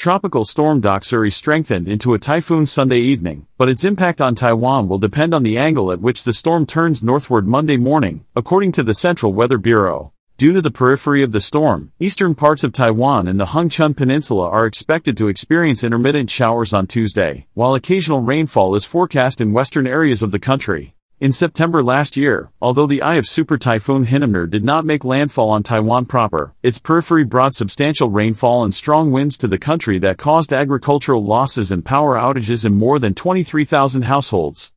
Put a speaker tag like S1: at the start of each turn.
S1: Tropical storm Doksuri strengthened into a typhoon Sunday evening, but its impact on Taiwan will depend on the angle at which the storm turns northward Monday morning, according to the Central Weather Bureau. Due to the periphery of the storm, eastern parts of Taiwan and the Hengchun Peninsula are expected to experience intermittent showers on Tuesday, while occasional rainfall is forecast in western areas of the country. In September last year, although the eye of Super Typhoon Hinnamnor did not make landfall on Taiwan proper, its periphery brought substantial rainfall and strong winds to the country that caused agricultural losses and power outages in more than 23,000 households.